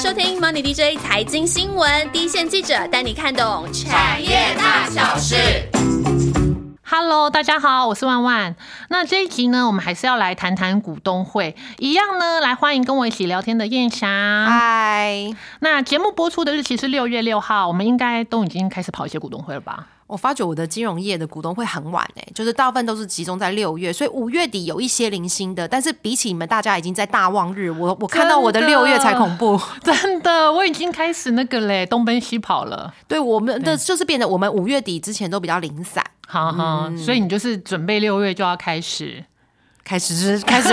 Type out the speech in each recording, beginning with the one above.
收听 Money DJ 财经新闻，第一线记者带你看懂产业大小事。Hello，大家好，我是万万。那这一集呢，我们还是要来谈谈股东会，一样呢，来欢迎跟我一起聊天的燕霞。嗨，那节目播出的日期是六月六号，我们应该都已经开始跑一些股东会了吧？我发觉我的金融业的股东会很晚哎、就是大部分都是集中在六月，所以五月底有一些零星的，但是比起你们大家已经在大旺日，我我看到我的六月才恐怖。真的，我已经开始那个嘞，东奔西跑了。对，我们的就是变得我们五月底之前都比较零散，好好，所以你就是准备六月就要开始。开始是 开始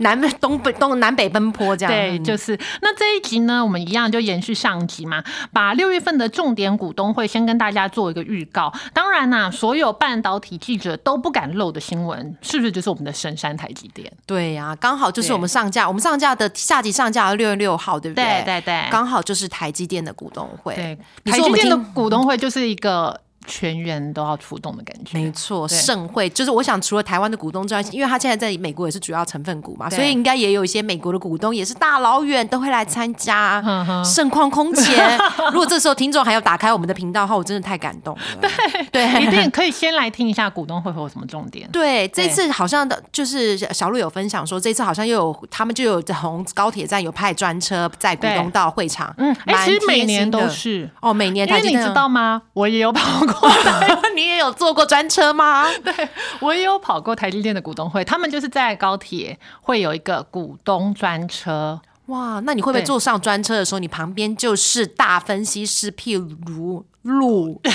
南东北东南北奔波这样。对，嗯就是那这一集呢，我们一样就延续上集嘛，把六月份的重点股东会先跟大家做一个预告。当然啦、所有半导体记者都不敢漏的新闻，是不是就是我们的神山台积电？对呀、刚好就是我们上架，我们上架的下集上架六月六号，对不对？对对对刚好就是台积电的股东会。对，台积电的股东会就是一个全员都要出动的感觉。没错，盛会就是我想，除了台湾的股东之外，因为他现在在美国也是主要成分股嘛，所以应该也有一些美国的股东也是大老远都会来参加 盛况空前。如果这时候听众还要打开我们的频道的话，我真的太感动了。对一。定可以先来听一下股东会会有什么重点。对，这次好像的，就是小鹿有分享说，这次好像又有他们就有从高铁站有派专车在股东到会场，嗯，哎、蛮其实每年都是。哦，每年因为你知道吗？我也有跑过 你也有坐过专车吗？对我也有跑过台积电的股东会，他们就是在高铁会有一个股东专车，哇，那你会不会坐上专车的时候，你旁边就是大分析师，譬如路？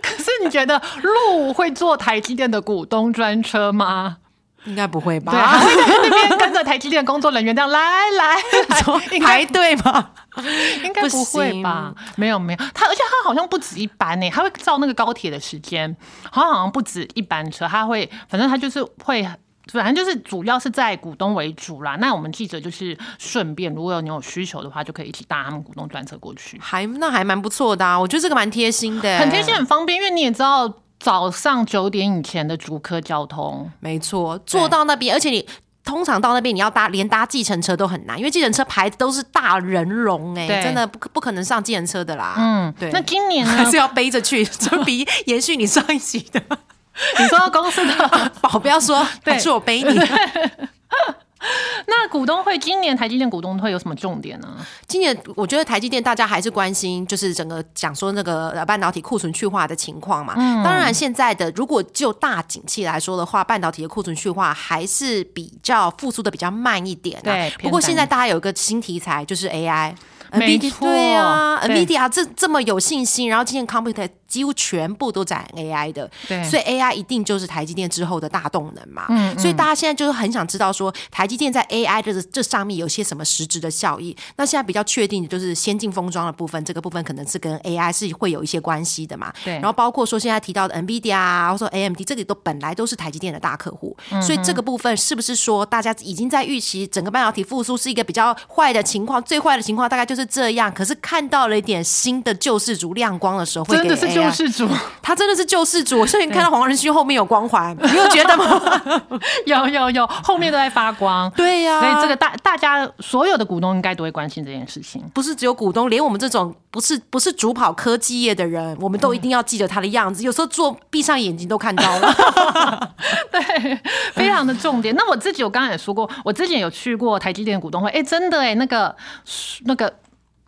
可是你觉得路会坐台积电的股东专车吗？应该不会吧？对，还会在那边跟着台积电的工作人员这样来来来，应该排队吗？应该不会吧？没有没有，他而且他好像不止一班呢，他会照那个高铁的时间，好像好像不止一班车，他会反正他就是会。反正就是主要是在股东为主啦，那我们记者就是顺便，如果你有需求的话，就可以一起搭他们股东专车过去。还那还蛮不错的啊，我觉得这个蛮贴心的，很贴心，。很方便，因为你也知道早上九点以前的主科交通，没错，坐到那边，而且你。通常到那边你要搭连搭计程车都很难，因为计程车排的都是大人龙哎、对真的不可不可能上计程车的啦。嗯，对那今年呢？还是要背着去，这比延续你上一集的你说到公司的 保镖说，对还是我背你。那股东会，今年台积电股东会有什么重点呢？今年我觉得台积电大家还是关心，就是整个讲说那个呃半导体库存去化的情况嘛。嗯当然，现在的如果就大景气来说的话，半导体的库存去化还是比较复苏的比较慢一点、啊。对不过现在大家有一个新题材，就是 AI。没错对啊，NVIDIA 这这么有信心，然后今年 Computer 几乎全部都在 AI 的，对所以 AI 一定就是台积电之后的大动能嘛。嗯所以大家现在就是很想知道说，台积电在 AI 这这上面有些什么实质的效益。那现在比较确定的就是先进封装的部分，这个部分可能是跟 AI 是会有一些关系的嘛。对然后包括说现在提到的 NVIDIA 啊，或者说 AMD，这里都本来都是台积电的大客户，嗯所以这个部分是不是说大家已经在预期整个半导体复苏是一个比较坏的情况？最坏的情况大概就是这样。可是看到了一点新的救世主亮光的时候，会给真的是 AI 救世主，他真的是救世主。我现在看到黄仁勋后面有光环，你有觉得吗？有有有，后面都在发光。对呀、所以这个大大家所有的股东应该都会关心这件事情。不是只有股东，连我们这种不是不是主跑科技业的人，我们都一定要记得他的样子。有时候做闭上眼睛都看到了。对，非常的重点。那我自己，我刚刚也说过，我之前有去过台积电股东会，哎，真的哎，那个那个。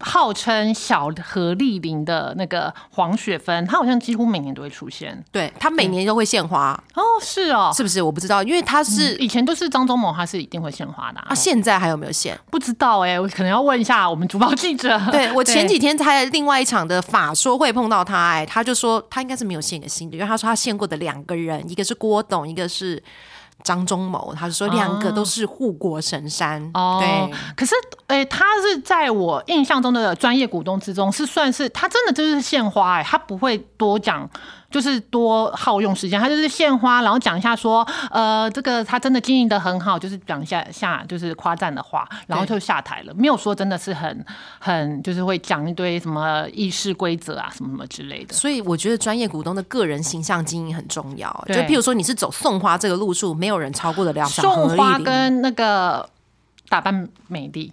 号称小何丽玲的那个黄雪芬，她好像几乎每年都会出现对她每年都会献花，哦，是哦，是不是？我不知道，因为她是、以前都是张忠谋，他是一定会献花的、啊啊，，现在还有没有献？不知道哎、我可能要问一下我们主报记者。对我前几天在另外一场的法说会碰到他、哎，他就说他应该是没有献给新的，因为他说他献过的两个人，一个是郭董，一个是张忠谋，他说两个都是护国神山。哦，对，可是，诶、他是在我印象中的专业股东之中，是算是他真的就是献花、哎，他不会多讲，就是多耗用时间，他就是献花，然后讲一下说，呃，这个他真的经营的很好，就是讲一下下就是夸赞的话，然后就下台了，没有说真的是很很就是会讲一堆什么议事规则啊，什么什么之类的。所以我觉得专业股东的个人形象经营很重要。就譬如说你是走送花这个路数，没有人超过得了送花跟那个打扮美丽，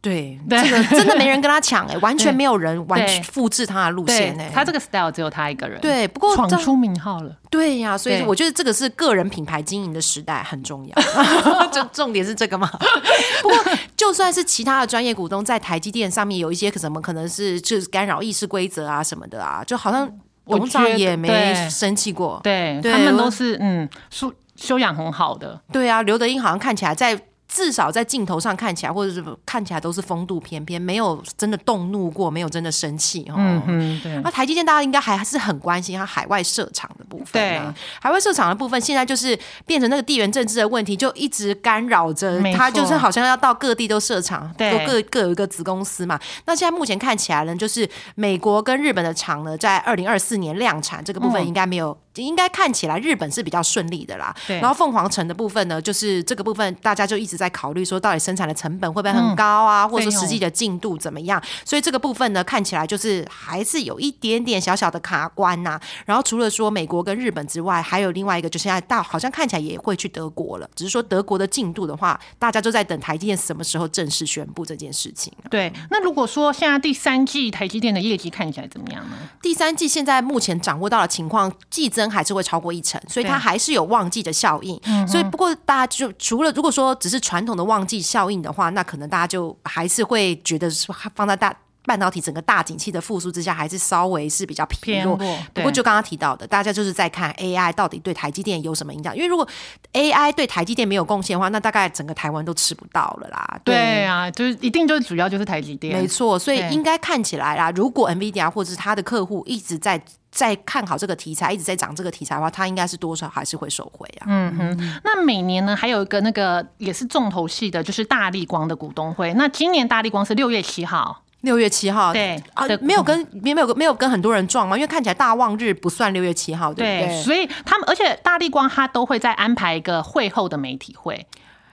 对，对这个真的没人跟他抢哎、完全对没有人完对全复制他的路对线哎、，他这个 style 只有他一个人，，对，不过这闯出名号了。对呀、所以我觉得这个是个人品牌经营的时代很重要，就重点是这个嘛。不过就算是其他的专业股东在台积电上面有一些什么可能是就是干扰议事规则啊什么的啊，就好像我董事长也没生气过。对他们都是嗯修修养很好的，对啊，刘德英好像看起来在。至少在镜头上看起来，或者是看起来都是风度翩翩，没有真的动怒过，没有真的生气哦。嗯嗯，对那台积电大家应该还是很关心它海外设厂的部分、啊。海外设厂的部分现在就是变成那个地缘政治的问题，就一直干扰着它，就是好像要到各地都设厂，都各各有一个子公司嘛。那现在目前看起来呢，就是美国跟日本的厂呢，在二零二四年量产这个部分嗯应该没有。应该看起来日本是比较顺利的啦，对然后凤凰城的部分呢，就是这个部分大家就一直在考虑说，到底生产的成本会不会很高啊，或者说实际的进度怎么样？所以这个部分呢，看起来就是还是有一点点小小的卡关呐、然后除了说美国跟日本之外，还有另外一个，就现在大好像看起来也会去德国了，只是说德国的进度的话，大家就在等台积电什么时候正式宣布这件事情。对。那如果说现在第三季台积电的业绩看起来怎么样呢？第三季现在目前掌握到的情况，季增还是会超过一成，所以它还是有旺季的效应。嗯所以不过大家就除了如果说只是传统的旺季效应的话，那可能大家就还是会觉得是放在大。半导体整个大景气的复苏之下，还是稍微是比较疲弱。偏弱不过就刚刚提到的，大家就是在看 AI 到底对台积电有什么影响。因为如果 AI 对台积电没有贡献的话，那大概整个台湾都吃不到了啦。对啊，就是一定就是主要就是台积电，没错，所以对应该看起来啦，如果 NVIDIA 或者是他的客户一直在在看好这个题材，一直在涨这个题材的话，它应该是多少还是会收回啊。嗯哼，那每年呢，还有一个那个也是重头戏的，就是大力光的股东会。那今年大力光是六月七号，六月七号，对啊，没有跟没有没有跟很多人撞嘛？因为看起来大望日不算六月七号，对不对？所以他们而且大力光他都会在安排一个会后的媒体会。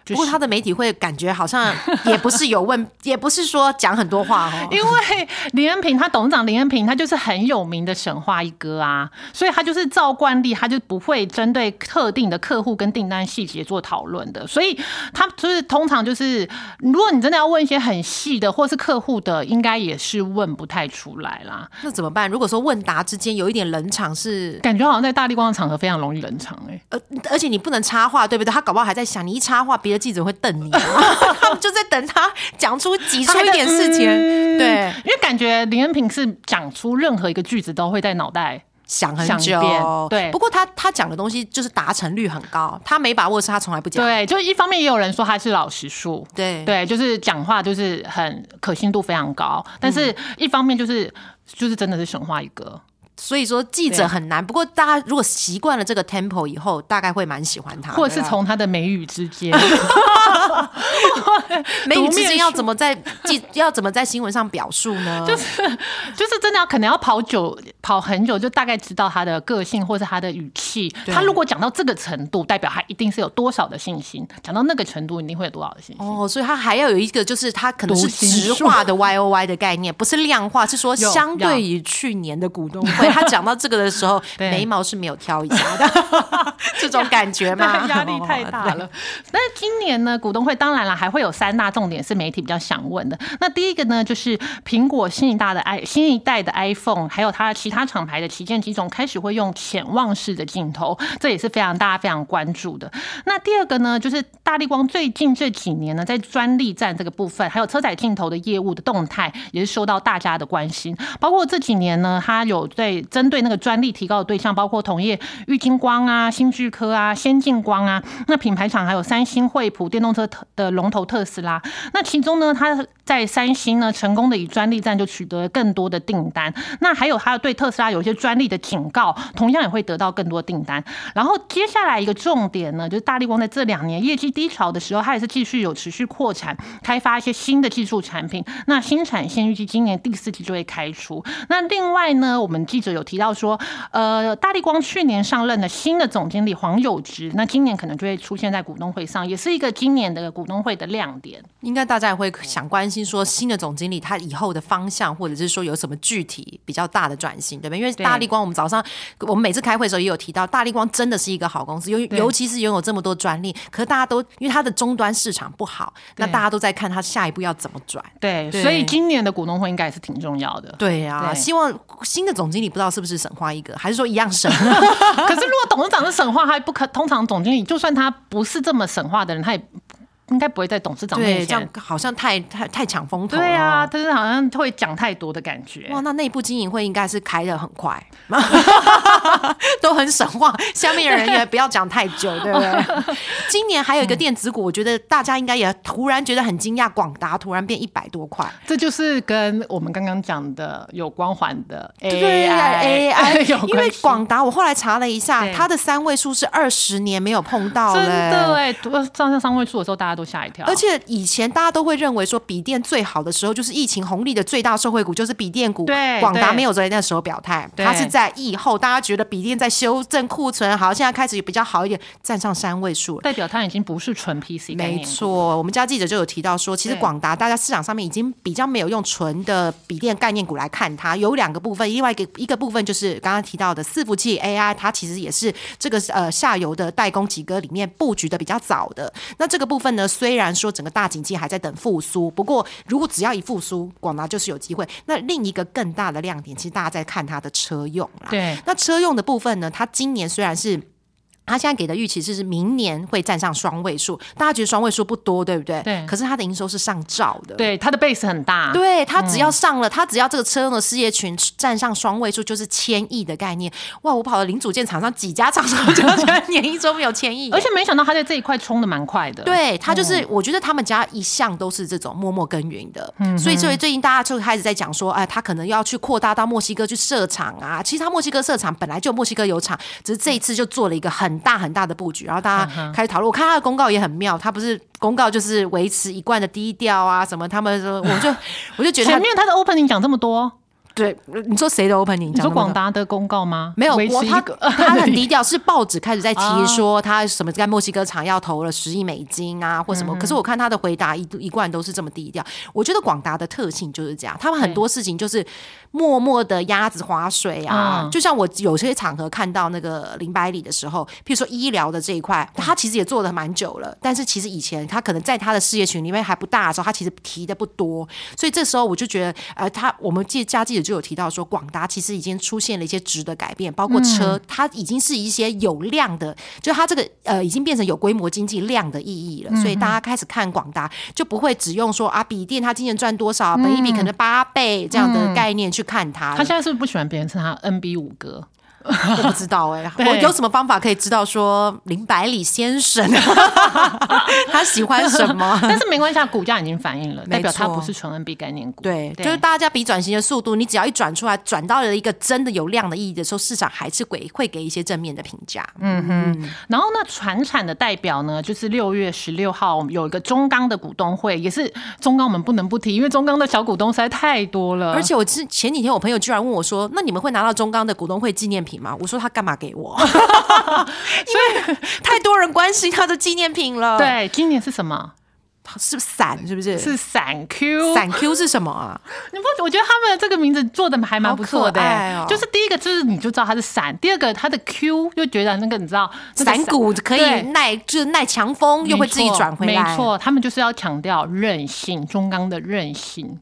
就是不过他的媒体会感觉好像也不是有问，也不是说讲很多话哦。因为林恩平他董事长林恩平他就是很有名的神话一哥啊，所以他就是照惯例，他就不会针对特定的客户跟订单细节做讨论的，所以他就是通常就是，如果你真的要问一些很细的或是客户的，应该也是问不太出来啦。那怎么办？如果说问答之间有一点冷场是，感觉好像在大力光的场合非常容易冷场哎、而，而且你不能插话，对不对？他搞不好还在想，你一插话，别的记者会瞪你、啊，他们就在等他讲出挤出一点事情，嗯对，因为感觉林恩平是讲出任何一个句子都会在脑袋。想想很久。对不过他他讲的东西就是达成率很高，他没把握是他从来不讲。对，就一方面也有人说他是老实树，对对，就是讲话就是很可信度非常高，但是一方面就是就是真的是神话一个。所以说记者很难。不过大家如果习惯了这个 tempo 以后，大概会蛮喜欢他，或者是从他的眉宇之间，眉宇之间要怎么在记 要怎么在新闻上表述呢？就是就是真的要可能要跑久跑很久，就大概知道他的个性或是他的语气。他如果讲到这个程度，代表他一定是有多少的信心；讲到那个程度，一定会有多少的信心。哦，所以他还要有一个，就是他可能是直化的 Y O Y 的概念，不是量化，是说相对于去年的股东会，他讲到这个的时候，眉毛是没有挑一下的，这种感觉吗？压力太大了。那今年呢，股东会当然了，还会有三大重点是媒体比较想问的。那第一个呢，就是苹果新一代的 i 新一代的 iPhone，还有它其他厂牌的旗舰机种开始会用潜望式的镜头，这也是非常大家非常关注的。那第二个呢，就是大力光最近这几年呢，在专利战这个部分，还有车载镜头的业务的动态，也是受到大家的关心。包括这几年呢，它有对针对那个专利提高的对象，包括同业玉金光啊、新巨科啊、先进光啊，那品牌厂还有三星、惠普、电动车的龙头特斯拉。那其中呢，它在三星呢成功的以专利战就取得了更多的订单。那还有它对特斯拉有一些专利的警告，同样也会得到更多订单。然后接下来一个重点呢，就是大力光在这两年业绩低潮的时候，它也是继续有持续扩产，开发一些新的技术产品。那新产线预计今年第四季就会开出。那另外呢，我们记者有提到说，呃，大力光去年上任的新的总经理黄有植，那今年可能就会出现在股东会上，也是一个今年的股东会的亮点。应该大家也会想关心说，新的总经理他以后的方向，或者是说有什么具体比较大的转型，对不对？因为大力光，我们早上我们每次开会的时候也有提到，大力光真的是一个好公司，尤尤其是拥有这么多专利，可是大家都因为它的终端市场不好，那大家都在看它下一步要怎么转。对，所以今年的股东会应该也是挺重要的。对啊，希望新的总经理不知道是不是神话一个，还是说一样神？可是如果董事长是神话，他不可通常总经理就算他不是这么神话的人，他也。应该不会在董事长面前，这样好像太太太抢风头。对啊，但是好像会讲太多的感觉。哇，那内部经营会应该是开的很快，都很省话，下面的人也不要讲太久，对不对？今年还有一个电子股，我觉得大家应该也突然觉得很惊讶，广达突然变一百多块，这就是跟我们刚刚讲的有光环的 AI 有因为广达，我后来查了一下，它的三位数是二十年没有碰到了，真的哎，上上三位数的时候大家都。吓一跳！而且以前大家都会认为说，笔电最好的时候就是疫情红利的最大受惠股就是笔电股。对，广达没有在那时候表态，它是在疫后，大家觉得笔电在修正库存，好，现在开始比较好一点，站上三位数，代表它已经不是纯 PC。没错，我们家记者就有提到说，其实广达大家市场上面已经比较没有用纯的笔电概念股来看它，有两个部分，另外一个一个部分就是刚刚提到的伺服器 AI，它其实也是这个呃下游的代工几个里面布局的比较早的。那这个部分呢？虽然说整个大景气还在等复苏，不过如果只要一复苏，广达就是有机会。那另一个更大的亮点，其实大家在看它的车用啦。对，那车用的部分呢，它今年虽然是。他现在给的预期是是明年会站上双位数，大家觉得双位数不多，对不对？对。可是他的营收是上兆的，对，他的 base 很大。对，他只要上了，他只要这个车用的事业群站上双位数，就是千亿的概念。哇，我跑了零组件厂商几家厂商，就觉得年营收没有千亿，而且没想到他在这一块冲的蛮快的。对，他就是，我觉得他们家一向都是这种默默耕耘的，所以所以最近大家就开始在讲说，哎，他可能要去扩大到墨西哥去设厂啊。其实他墨西哥设厂本来就墨西哥有厂，只是这一次就做了一个很大很大的布局。然后大家开始讨论，我看他的公告也很妙，他不是公告就是维持一贯的低调啊什么，他们说我就我就觉得前面他的 opening 讲这么多。对，你说谁的 opening？你说广达的公告吗？没有，他 他很低调，是报纸开始在提说他什么在墨西哥厂要投了十亿美金啊，或什么。可是我看他的回答一一贯都是这么低调。我觉得广达的特性就是这样，他们很多事情就是默默的鸭子划水啊。就像我有些场合看到那个林百里的时候，譬如说医疗的这一块，他其实也做的蛮久了，但是其实以前他可能在他的事业群里面还不大的时候，他其实提的不多。所以这时候我就觉得，呃，他我们记加记者。就有提到说，广达其实已经出现了一些值的改变，包括车，它已经是一些有量的，就它这个呃，已经变成有规模经济量的意义了。所以大家开始看广达，就不会只用说啊，笔电它今年赚多少，本一比可能八倍这样的概念去看它。他现在是不是不喜欢别人称他 NB 五哥？我不知道 哎，我有什么方法可以知道说林百里先生 他喜欢什么？但是没关系，股价已经反映了，代表它不是纯 NB 概念股。对，就是大家比转型的速度，你只要一转出来，转到了一个真的有量的意义的时候，市场还是会会给一些正面的评价。嗯哼。然后那，船产的代表呢，就是六月十六号有一个中钢的股东会，也是中钢我们不能不提，因为中钢的小股东实在太多了。而且我之前几天我朋友居然问我说：“那你们会拿到中钢的股东会纪念品？”吗？我说他干嘛给我？所以太多人关心他的纪念品了。对，今年是什么？是伞？是不是？是伞 Q？伞 Q 是什么啊？你不？我觉得他们的这个名字做的还蛮不错的。就是第一个，就是你就知道它是伞；第二个，它的 Q 就觉得那个你知道，伞骨可以耐，就是耐强风，又会自己转回来。没错，他们就是要强调韧性，中钢的韧性。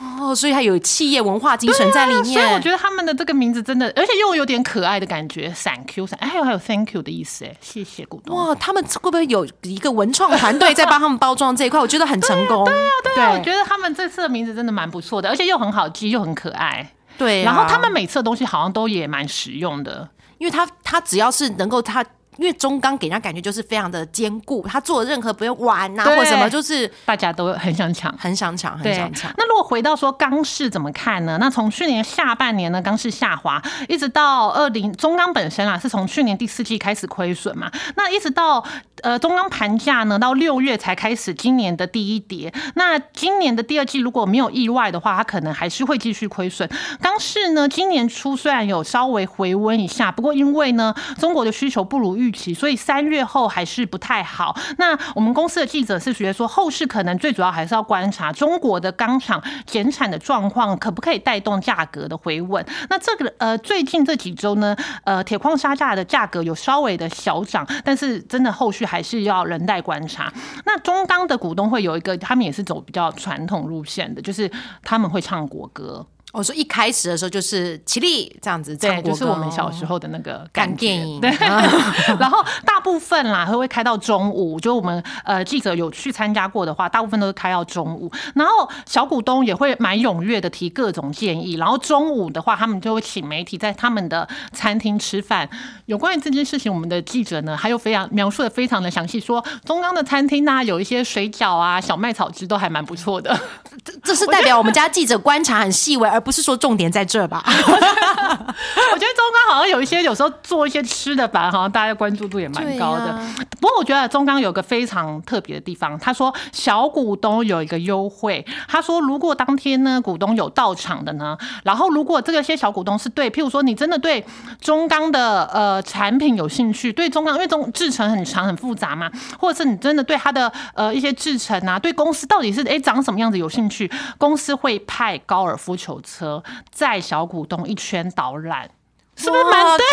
哦，所以它有企业文化精神在里面，所以我觉得他们的这个名字真的，而且又有点可爱的感觉。Thank you，还有还有 Thank you 的意思，哎，谢谢股东。哇，他们会不会有一个文创团队在帮他们包装这一块？我觉得很成功。对啊，对啊，我觉得他们这次的名字真的蛮不错的，而且又很好记，又很可爱。对，然后他们每次的东西好像都也蛮实用的，因为他他只要是能够他。因为中钢给人家感觉就是非常的坚固，他做任何不用玩呐、对或什么，就是大家都很想抢。很想抢，很想抢。，那如果回到说钢市怎么看呢？那从去年下半年呢，钢市下滑，一直到二零中钢本身啊，是从去年第四季开始亏损嘛，那一直到呃中钢盘价呢，到六月才开始今年的第一跌。那今年的第二季如果没有意外的话，它可能还是会继续亏损。钢市呢，今年初虽然有稍微回温一下，不过因为呢中国的需求不如预预期，所以三月后还是不太好。那我们公司的记者是觉得说，后市可能最主要还是要观察中国的钢厂减产的状况，可不可以带动价格的回稳。那这个呃，最近这几周呢，呃，铁矿砂价的价格有稍微的小涨，但是真的后续还是要人待观察。那中钢的股东会有一个，他们也是走比较传统路线的，就是他们会唱国歌。我说一开始的时候就是起立这样子唱对，国歌，就是我们小时候的那个看感电影 对，然后大部分啦，会会开到中午。就我们呃记者有去参加过的话，大部分都是开到中午。然后小股东也会蛮踊跃的提各种建议。然后中午的话，他们就会请媒体在他们的餐厅吃饭。有关于这件事情，我们的记者呢，还有非常描述的非常的详细，说中央的餐厅呢、有一些水饺啊、小麦草汁都还蛮不错的。这这是代表我们家记者观察很细微，而不是说重点在这吧？我觉得中钢好像有一些有时候做一些吃的吧，好像大家关注度也蛮高的。不过我觉得中钢有个非常特别的地方，他说小股东有一个优惠，他说如果当天呢股东有到场的呢，然后如果这个些小股东是对，譬如说你真的对中钢的呃产品有兴趣，对中钢因为中制成很长很复杂嘛，或者是你真的对它的呃一些制成啊，对公司到底是哎长什么样子有兴趣，公司会派高尔夫球车载小股东一圈导览。是不是蛮哇对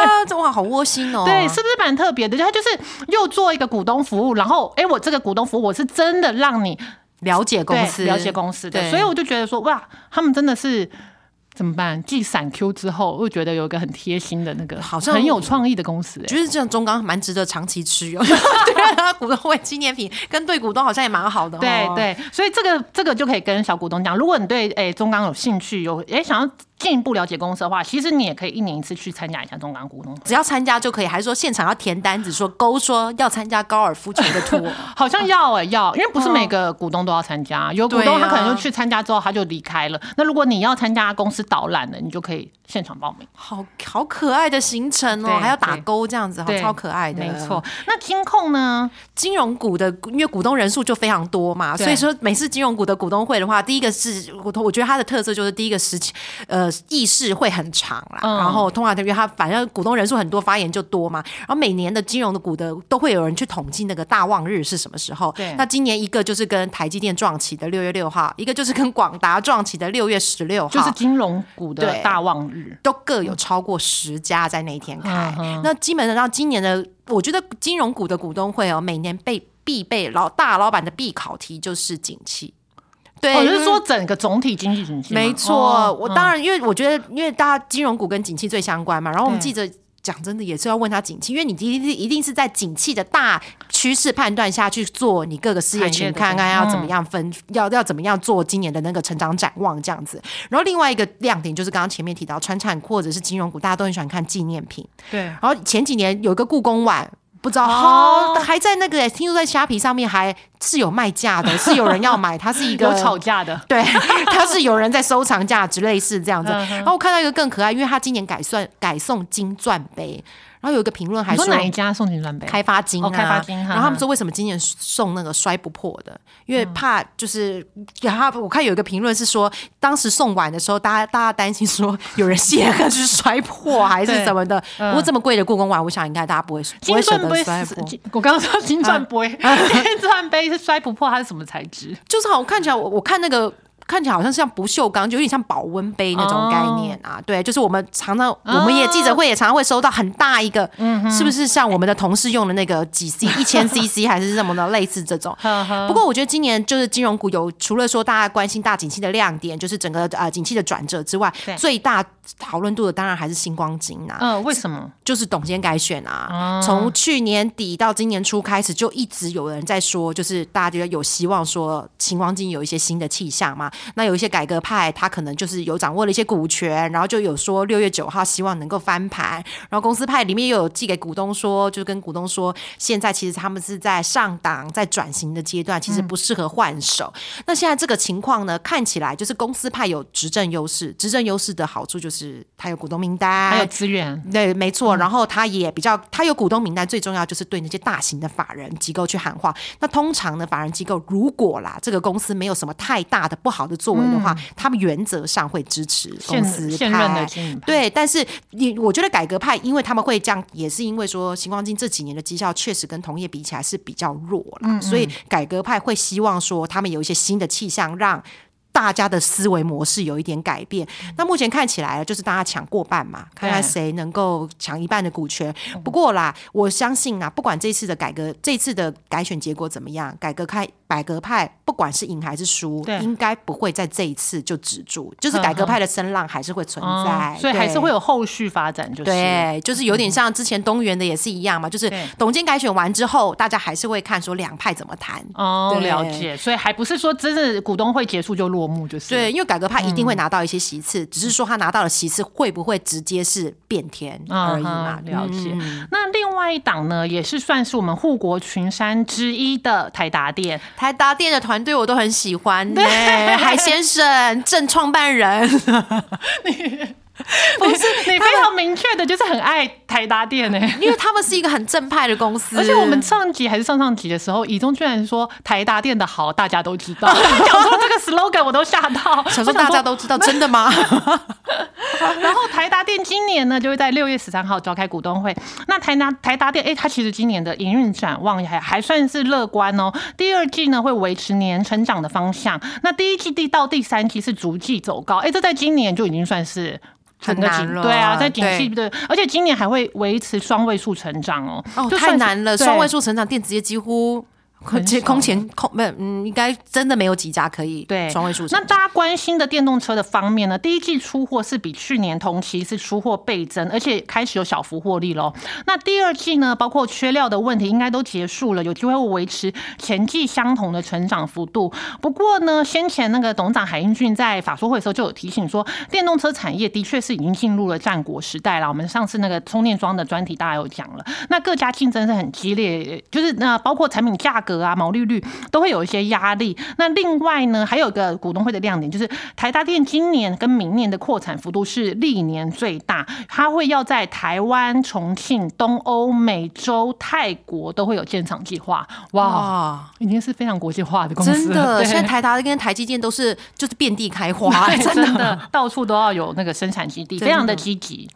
啊？这哇，好窝心哦。对，是不是蛮特别的？就他就是又做一个股东服务，然后哎、我这个股东服务我是真的让你了解公司，了解公司的，所以我就觉得说哇，他们真的是。怎么办？继闪 Q 之后，我觉得有一个很贴心的那个，好像很有创意的公司、欸觉得这样中钢蛮值得长期持有。对啊，股东会纪念品跟对股东好像也蛮好的、哦。对，对，所以这个这个就可以跟小股东讲，如果你对诶、中钢有兴趣，有诶、想要进一步了解公司的话，其实你也可以一年一次去参加一下中港股东。只要参加就可以，还是说现场要填单子说勾说要参加高尔夫球的 tour？好像要哎、要，因为不是每个股东都要参加，有股东他可能就去参加之后他就离开了。那如果你要参加公司导览的，你就可以现场报名。好好可爱的行程哦，对还要打勾这样子，好超可爱的。没错。那金控呢？金融股的，因为股东人数就非常多嘛，所以说每次金融股的股东会的话，第一个是我我觉得它的特色就是第一个时期，呃，议事会很长啦，嗯然后通常因为它反正股东人数很多，发言就多嘛，然后每年的金融的股的都会有人去统计那个大旺日是什么时候。对那今年一个就是跟台积电撞期的六月六号，一个就是跟广达撞期的六月十六号，就是金融股的大旺日。都各有超过十家在那一天开。嗯那基本上今年的，我觉得金融股的股东会哦，每年被必备老大老板的必考题就是景气。对，哦，就是说整个总体经济景气。没错，哦我当然因为我觉得，因为大家金融股跟景气最相关嘛，然后我们对记者。讲真的，也是要问他景气，因为你一定是一定是在景气的大趋势判断下去做你各个事业群，看看要怎么样分，要要怎么样做今年的那个成长展望这样子。然后另外一个亮点就是刚刚前面提到，川产或者是金融股，大家都很喜欢看纪念品。对，然后前几年有一个故宫碗，不知道哦好、还在那个听说在虾皮上面还是有卖价的，是有人要买，它是一个有吵架的。对，它是有人在收藏价值，类似这样子。嗯然后我看到一个更可爱，因为它今年改算改送金钻杯，然后有一个评论还说说哪一家送金砖杯？开发金啊，哦开发金哈然后他们说为什么今年送那个摔不破的？因为怕就是，然后我看有一个评论是说，当时送碗的时候，大家大家担心说有人卸了就是摔破还是对什么的。嗯不过这么贵的故宫碗，我想应该大家不会不金会舍得钻杯是摔破。我刚刚说金钻杯，金钻杯是摔不破，它是什么材质？就是好像看起来我我看那个。看起来好像像不锈钢，就有点像保温杯那种概念啊。对，就是我们常常我们也记者会也常常会收到很大一个，是不是像我们的同事用的那个几 c 一千 cc 还是什么的类似这种？不过我觉得今年就是金融股有除了说大家关心大景气的亮点，就是整个呃景气的转折之外，最大讨论度的当然还是星光金呐、嗯，为什么？就是董监改选啊，从去年底到今年初开始，就一直有人在说，就是大家觉得有希望说星光金有一些新的气象嘛。那有一些改革派，他可能就是有掌握了一些股权，然后就有说六月九号希望能够翻盘。然后公司派里面又有寄给股东说，就跟股东说，现在其实他们是在上档、在转型的阶段，其实不适合换手。那现在这个情况呢，看起来就是公司派有执政优势，执政优势的好处就是他有股东名单，还有资源，对，没错。然后他也比较，他有股东名单，最重要就是对那些大型的法人机构去喊话。那通常呢，法人机构如果啦，这个公司没有什么太大的不好的作为的话，他们原则上会支持公司派派对，但是你我觉得改革派，因为他们会这样，也是因为说星光金这几年的绩效确实跟同业比起来是比较弱啦，所以改革派会希望说他们有一些新的气象，让。大家的思维模式有一点改变，那目前看起来就是大家抢过半嘛，看看谁能够抢一半的股权。不过啦，我相信啊，不管这次的改革，这次的改选结果怎么样，改革派改革派不管是赢还是输对，应该不会在这一次就止住，就是改革派的声浪还是会存在，哦所以还是对会有后续发展，就是对，就是有点像之前东元的也是一样嘛，就是董监改选完之后，大家还是会看说两派怎么谈。哦，对了解，所以还不是说真的股东会结束就落幕，就是对，因为改革派一定嗯会拿到一些席次，只是说他拿到的席次会不会直接是变天而已嘛。了解。嗯那另外一档呢，也是算是我们护国群山之一的台达电，台达店的团队我都很喜欢呢，海先生正创办人，不是 你非常明确的，就是很爱台达电呢、因为他们是一个很正派的公司，而且我们上集还是上上集的时候，以中居然说台达电的好，大家都知道。讲说这个 slogan 我都吓到，想说大家都知道，真的吗？然后台达电今年呢，就会在六月十三号召开股东会。那台达台达电，哎、它其实今年的营运展望还还算是乐观哦。第二季呢会维持年成长的方向，那第一季第到第三季是逐季走高，哎、这在今年就已经算是。整个景很难了对啊，在景气对的，而且今年还会维持双位数成长哦，哦，就太难了，对双位数成长，电子业几乎。其实空前空没有，嗯，应该真的没有几家可以对双位数。那大家关心的电动车的方面呢，第一季出货是比去年同期是出货倍增，而且开始有小幅获利喽。那第二季呢，包括缺料的问题应该都结束了，有机会会维持前季相同的成长幅度。不过呢，先前那个董事长海英俊在法说会的时候就有提醒说，电动车产业的确是已经进入了战国时代了。我们上次那个充电桩的专题大家有讲了，那各家竞争是很激烈，就是那包括产品价格啊、毛利率都会有一些压力。那另外呢，还有一个股东会的亮点就是台达电今年跟明年的扩产幅度是历年最大，它会要在台湾、重庆、东欧、美洲、泰国都会有建厂计划。哇，哇，已经是非常国际化的公司了，真的，对现在台达跟台积电都是就是遍地开花，对 真的。到处都要有那个生产基地，非常的积极。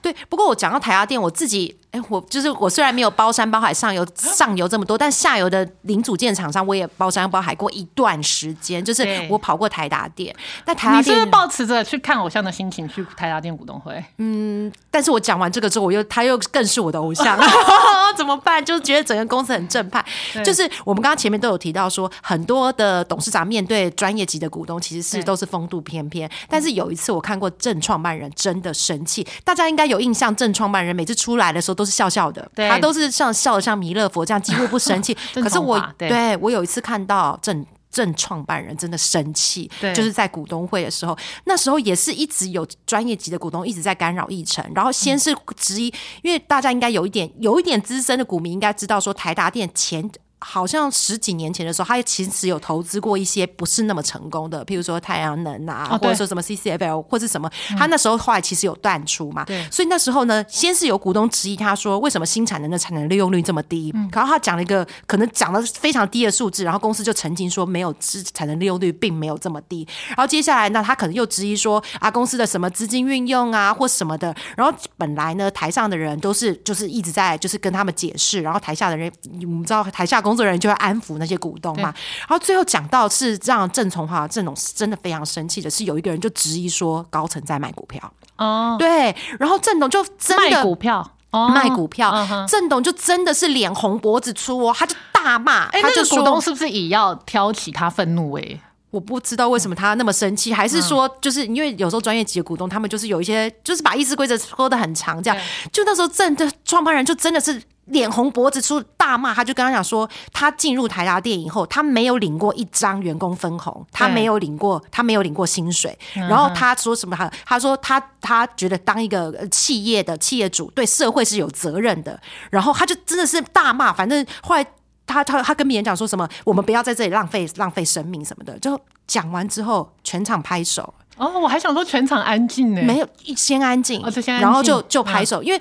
对，不过我讲到台达电，我自己，哎，我就是我虽然没有包山包海上游上游这么多，但下游的零组件厂商我也包山包海过一段时间，就是我跑过台达店，但台达你是不是，抱持着去看偶像的心情去台达店股东会？嗯但是我讲完这个之后，我又他又更是我的偶像，怎么办？就是觉得整个公司很正派。就是我们刚刚前面都有提到说，很多的董事长面对专业级的股东，其实是都是风度翩翩。但是有一次我看过正创办人真的生气，大家应该有印象，正创办人每次出来的时候都是笑笑的，他都是像笑的像弥勒佛这样，几乎不生气 可是我对对我有一次看到正。正创办人真的生气，就是在股东会的时候，那时候也是一直有专业级的股东一直在干扰议程，然后先是质疑，因为大家应该有一点有一点资深的股民应该知道说台达电前。好像十几年前的时候，他其实有投资过一些不是那么成功的，譬如说太阳能啊，哦或者说什么 CCFL 或者什么，他那时候后来其实有断出嘛，对所以那时候呢，先是有股东质疑他说，为什么新产能的产能利用率这么低？嗯然后他讲了一个可能讲的非常低的数字，然后公司就澄清说没有，资产能利用率并没有这么低。然后接下来呢，他可能又质疑说啊，公司的什么资金运用啊或什么的。然后本来呢，台上的人都是就是一直在就是跟他们解释，然后台下的人我们知道台下工作人员就会安抚那些股东嘛。然后最后讲到是让郑从华郑总真的非常生气的是，有一个人就质疑说高层在卖股票。哦，对，然后郑董就真的卖股票，哦卖股票。郑董就真的是脸红脖子粗哦，他就大骂，他就说股东是不是也要挑起他愤怒？哎，我不知道为什么他那么生气，还是说就是因为有时候专业级的股东他们就是有一些就是把议事规则说的很长，这样。就那时候郑的创办人就真的是脸红脖子粗大骂，他就跟他讲说，他进入台达电以后，他没有领过一张员工分红，他没有领过他没有领过薪水，然后他说什么？他他说他他觉得当一个企业的企业主对社会是有责任的，然后他就真的是大骂，反正后来。他他他跟别人讲说什么？我们不要在这里浪费浪费生命什么的。就讲完之后，全场拍手。哦，我还想说全场安静呢，没有先安静，然后就就拍手，因为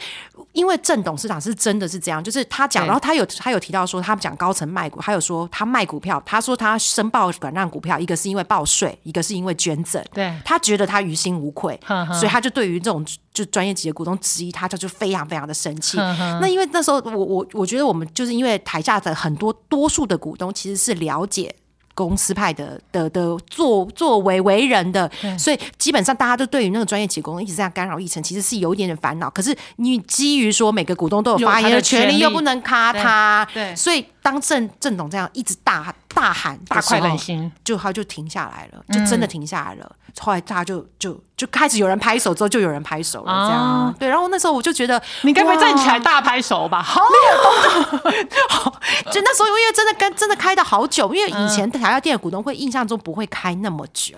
因为郑董事长是真的是这样，就是他讲，然后他有他有提到说，他讲高层卖股，还有说他卖股票，他说他申报转让股票，一个是因为报税，一个是因为捐赠，对，他觉得他于心无愧，所以他就对于这种就专业级的股东质疑他，他就非常非常的生气。那因为那时候我我我觉得我们就是因为台下的很多多数的股东其实是了解。公司派的的的作作为为人的，所以基本上大家都对于那个专业企业股东一直这样干扰议程，其实是有一点点烦恼。可是你基于说每个股东都有发言的权利，又不能卡他，对，所以当郑郑总这样一直大大喊大快人心，就他就停下来了，就真的停下来了。后来大家就就就开始有人拍手，之后就有人拍手了，这样对。然后那时候我就觉得，你该不会站起来大拍手吧？好，就那时候因为真的跟真的开的好久，因为以前台下店的股东会印象中不会开那么久，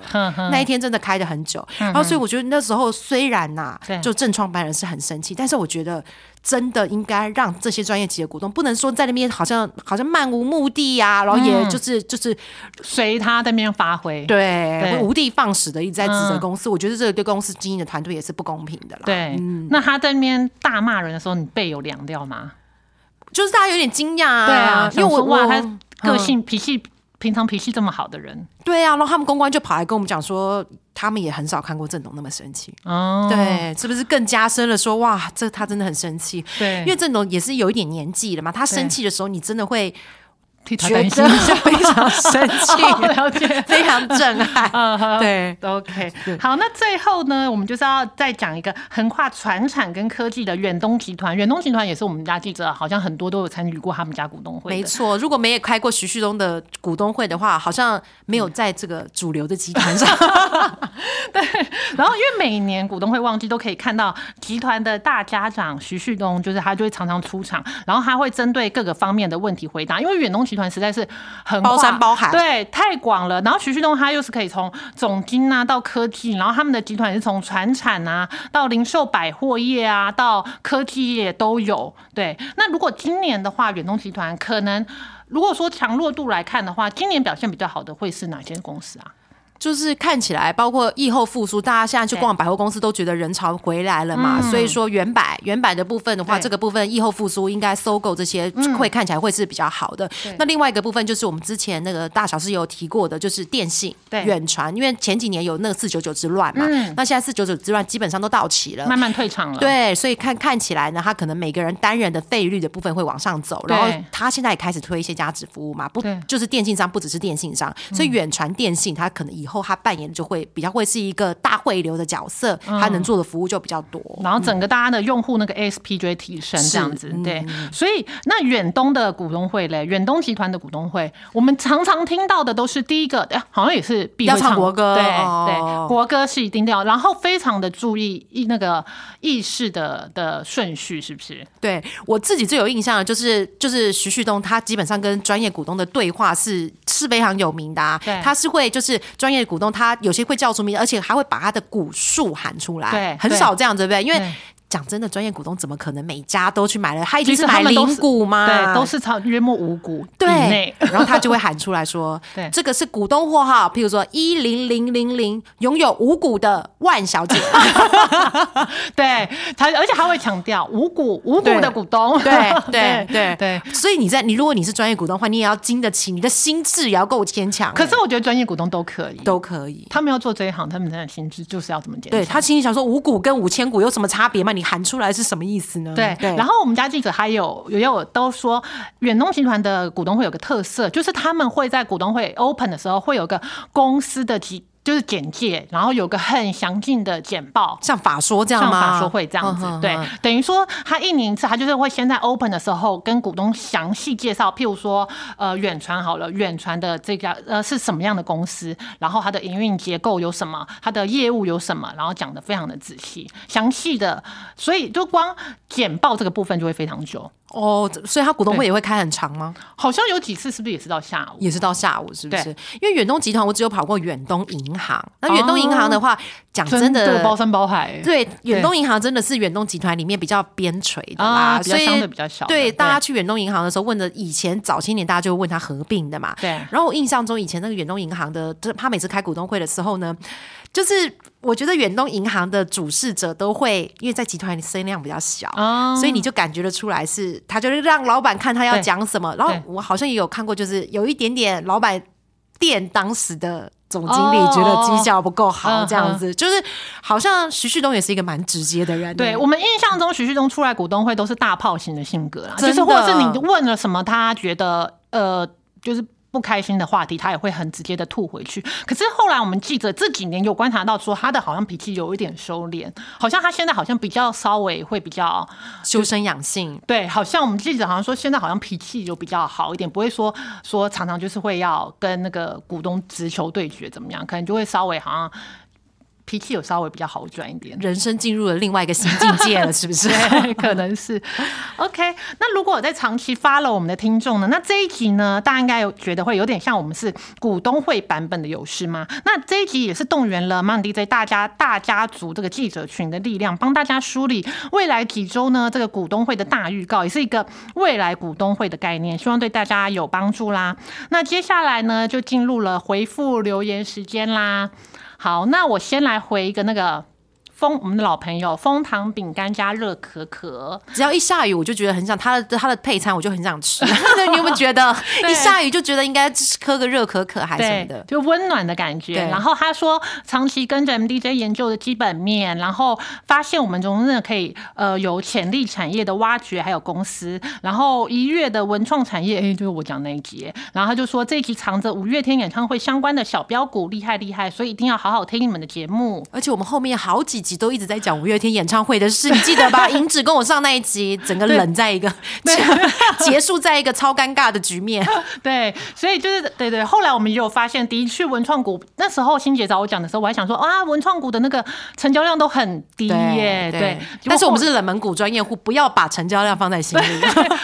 那一天真的开的很久。然后所以我觉得那时候虽然呐，就正创办人是很生气，但是我觉得。真的应该让这些专业级的股东不能说在那边好像好像漫无目的呀，然后也就是就是随他在那边发挥，对，无地放矢的一直在指责公司。我觉得这个对公司经营的团队也是不公平的啦。对，那他在那边大骂人的时候，你背有凉掉吗？就是大家有点惊讶啊，对啊，因为我哇，他个性脾气平常脾气这么好的人，对啊，然后他们公关就跑来跟我们讲说。他们也很少看过郑董那么生气，哦，对，是不是更加深了说哇，这他真的很生气？对，因为郑董也是有一点年纪了嘛，他生气的时候，你真的会。觉得非常生气，了解，非常震撼。对，OK，好，那最后呢，我们就是要再讲一个横跨船产跟科技的远东集团。远东集团也是我们家记者，好像很多都有参与过他们家股东会。没错，如果没有开过徐旭东的股东会的话，好像没有在这个主流的集团上。对，然后因为每年股东会旺季都可以看到集团的大家长徐旭东，就是他就会常常出场，然后他会针对各个方面的问题回答。因为远东集团实在是很包山包海，对，太广了。然后徐旭东他又是可以从总经啊到科技，然后他们的集团也是从船产啊到零售百货业啊到科技业都有。对，那如果今年的话，远东集团可能如果说强弱度来看的话，今年表现比较好的会是哪些公司啊？就是看起来，包括疫后复苏，大家现在去逛百货公司都觉得人潮回来了嘛。所以说，原百原百的部分的话，这个部分疫后复苏应该搜购这些会看起来会是比较好的。那另外一个部分就是我们之前那个大小是有提过的，就是电信、远传，因为前几年有那个四九九之乱嘛，那现在四九九之乱基本上都到齐了，慢慢退场了。对，所以看看起来呢，它可能每个人单人的费率的部分会往上走，然后它现在也开始推一些价值服务嘛，不就是电信商不只是电信商，所以远传电信它可能以后他扮演就会。比较会是一个大汇流的角色，他能做的服务就比较多，然后整个大家的用户那个 ASP 就会提升，这样子对。所以那远东的股东会嘞，远东集团的股东会，我们常常听到的都是第一个，哎，好像也是必要唱国歌，对对，国歌是一定要，然后非常的注意意那个意识的的顺序，是不是？对我自己最有印象的就是就是徐旭东，他基本上跟专业股东的对话是是非常有名的啊，他是会就是专业股东他有些。会叫出名，而且还会把他的股数喊出来，对，很少这样，对不对？因为。讲真的，专业股东怎么可能每家都去买了？他一定是买零股吗？对，都是超约莫五股对，然后他就会喊出来说：“对，这个是股东货号，譬如说一零零零零拥有五股的万小姐。”对，他而且他会强调五股五股的股东。对对对对，所以你在你如果你是专业股东的话，你也要经得起，你的心智也要够坚强。可是我觉得专业股东都可以，都可以。他们要做这一行，他们真的心智就是要这么坚强。对他心里想说，五股跟五千股有什么差别吗？你。喊出来是什么意思呢？对，然后我们家记者还有也有都说，远东集团的股东会有个特色，就是他们会在股东会 open 的时候，会有个公司的集就是简介，然后有个很详尽的简报，像法说这样吗？像？法说会这样子，对嗯嗯。嗯，等于说他一年一次，他就是会先在 open 的时候跟股东详细介绍，譬如说，呃，远传好了，远传的这家呃是什么样的公司，然后它的营运结构有什么，它的业务有什么，然后讲的非常的仔细、详细的，所以就光简报这个部分就会非常久，哦，所以他股东会也会开很长吗？好像有几次是不是也是到下午？也是到下午，是不是？因为远东集团我只有跑过远东银行，那远东银行的话，讲真的，包山包海，对，远东银行真的是远东集团里面比较边陲的啦，所以相对比较小，对大家去远东银行的时候问的，以前早些年大家就会问他合并的嘛。对然后我印象中以前那个远东银行的，就是他每次开股东会的时候呢，就是我觉得远东银行的主事者都会，因为在集团里声量比较小。啊所以你就感觉得出来是，他就是让老板看他要讲什么，然后我好像也有看过，就是有一点点老板店当时的总经理哦觉得绩效不够好，嗯这样子，就是好像徐旭东也是一个蛮直接的人，对我们印象中，徐旭东出来股东会都是大炮型的性格啦，就是或者是你问了什么，他觉得呃，就是。不开心的话题，他也会很直接的吐回去。可是后来我们记者这几年有观察到，说他的好像脾气有一点收敛，好像他现在好像比较稍微会比较修身养性。对，好像我们记者好像说现在好像脾气就比较好一点，不会说说常常就是会要跟那个股东直球对决怎么样，可能就会稍微好像脾气有稍微比较好转一点。人生进入了另外一个新境界了，是不是？可能是。OK，那如果我在长期 follow 我们的听众呢，那这一集呢，大家应该有觉得会有点像我们是股东会版本的有事吗？那这一集也是动员了 Mon DJ 大家大家族这个记者群的力量，帮大家梳理未来几周呢这个股东会的大预告，也是一个未来股东会的概念，希望对大家有帮助啦。那接下来呢，就进入了回复留言时间啦。好，那我先来回一个那个。蜂我们的老朋友蜂糖饼干加热可可，只要一下雨，我就觉得很想它的它的配餐，我就很想吃。对你有没有觉得一下雨就觉得应该喝个热可可还是什么的，？就温暖的感觉。然后他说，长期跟着 MDJ 研究的基本面，然后发现我们中真的可以呃有潜力产业的挖掘，还有公司。然后一月的文创产业，哎，就是我讲那一集。然后他就说这一集藏着五月天演唱会相关的小标股，厉害厉害，所以一定要好好听你们的节目。而且我们后面好几集都一直在讲五月天演唱会的事，你记得吧？银指跟我上那一集，整个冷在一个 结束在一个超尴尬的局面。对，所以就是对对。后来我们也有发现，的确文创股那时候欣姐找我讲的时候，我还想说啊，文创股的那个成交量都很低耶。对，但是我们是冷门股专业户，不要把成交量放在心里。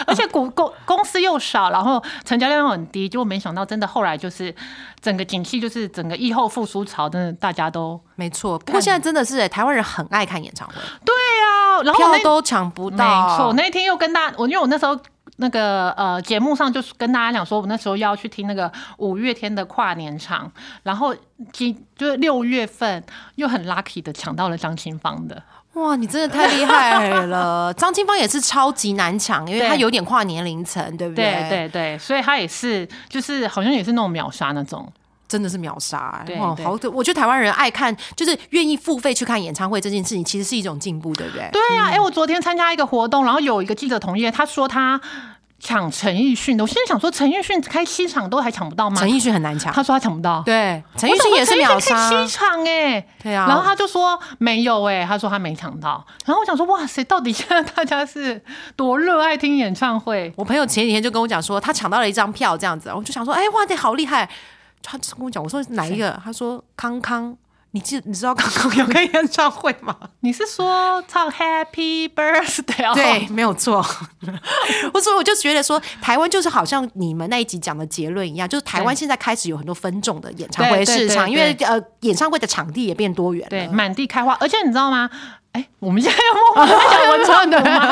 而且股公公司又少，然后成交量又很低，结果没想到真的后来就是整个景气，就是整个疫后复苏潮，真的大家都没错，不过现在真的是、欸台湾人很爱看演唱会，对啊，然后票都抢不到。没错，我那天又跟大家，我因为我那时候。那个呃，节目上就是跟大家讲说，我那时候要去听那个五月天的跨年场，然后今就是六月份又很 lucky 的抢到了张清芳的，哇，你真的太厉害了！张清芳也是超级难抢，因为对她有点跨年龄层，对不对对对，所以他也是就是好像也是那种秒杀那种，真的是秒杀、欸。对对哇好，我觉得台湾人爱看，就是愿意付费去看演唱会这件事情，其实是一种进步，对不对？对呀、啊，哎、我昨天参加一个活动，然后有一个记者同业，他说他抢陈奕迅的，我现在想说陈奕迅开七场都还抢不到吗？陈奕迅很难抢，他说他抢不到，对，陈奕迅也是秒杀七，场哎、对啊。然后他就说没有哎、他说他没抢到。然后我想说，哇塞，到底现在大家是多热爱听演唱会？我朋友前几天就跟我讲说，他抢到了一张票，这样子，我就想说，哎、哇，这好厉害！他跟我讲，我说哪一个？他说康康，你记你知道康康有开演唱会吗？你是说唱 Happy Birthday？哦 对，没有错。我说，我就觉得说，台湾就是好像你们那一集讲的结论一样，就是台湾现在开始有很多分众的演唱会市场，对因为呃，演唱会的场地也变多元了。对，满地开花，而且你知道吗？哎，我们现在要默默 在讲文创的吗？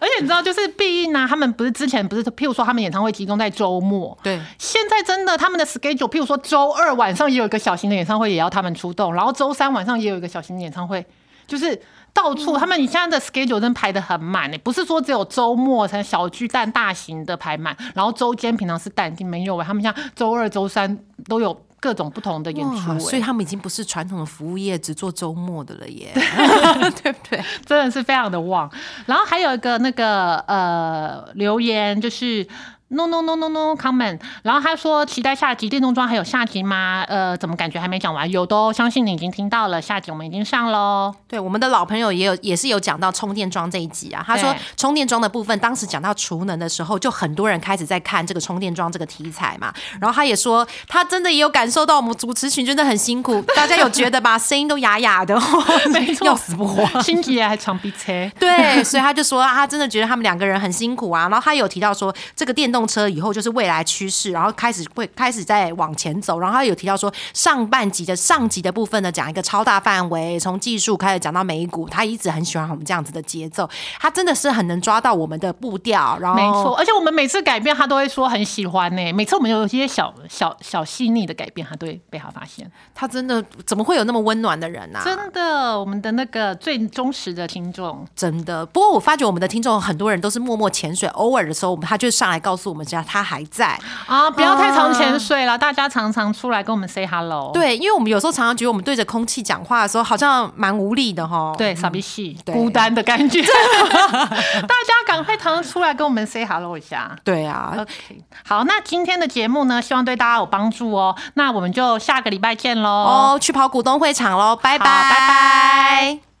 而且你知道，就是必应啊，他们不是之前不是，譬如说他们演唱会集中在周末，对。现在真的他们的 schedule，譬如说周二晚上也有一个小型的演唱会，也要他们出动，然后周三晚上也有一个小型的演唱会，就是到处他们你现在的 schedule 真排的很满呢，不是说只有周末才小巨蛋大型的排满，然后周间平常是淡定没有哎，他们像周二、周三都有各种不同的演出所以他们已经不是传统的服务业，只做周末的了耶，对不对？真的是非常的旺。然后还有一个那个呃留言，就是 No no no no no comment。然后他说期待下集电动装还有下集吗？呃，怎么感觉还没讲完？有的哦，相信你已经听到了，下集我们已经上喽。对，我们的老朋友也有也是有讲到充电桩这一集啊。他说充电桩的部分，当时讲到储能的时候，就很多人开始在看这个充电桩这个题材嘛。然后他也说，他真的也有感受到我们主持群真的很辛苦，大家有觉得吧？声音都哑哑的，没错要死不活。心急还长鼻车。对，所以他就说啊他真的觉得他们两个人很辛苦啊。然后他有提到说，这个电动车以后就是未来趋势，然后开始会开始在往前走。然后他有提到说，上半集的上集的部分呢，讲一个超大范围，从技术开始讲到美股，他一直很喜欢我们这样子的节奏，他真的是很能抓到我们的步调。然后没错，而且我们每次改变，他都会说很喜欢呢。每次我们有一些小小小细腻的改变，他都会被他发现。他真的怎么会有那么温暖的人啊？真的，我们的那个最忠实的听众，真的，不过我发觉我们的听众很多人都是默默潜水，偶尔的时候，我们他就上来告诉我们，家他还在。啊，不要太常潜水了，大家常常出来跟我们 say hello。对，因为我们有时候常常觉得我们对着空气讲话的时候，好像蛮无力的哈。对，傻逼戏，对孤单的感觉。大家赶快常常出来跟我们 say hello 一下。对啊，OK，好，那今天的节目呢，希望对大家有帮助哦。那我们就下个礼拜见喽。哦，去跑股东会场喽，拜拜，拜拜。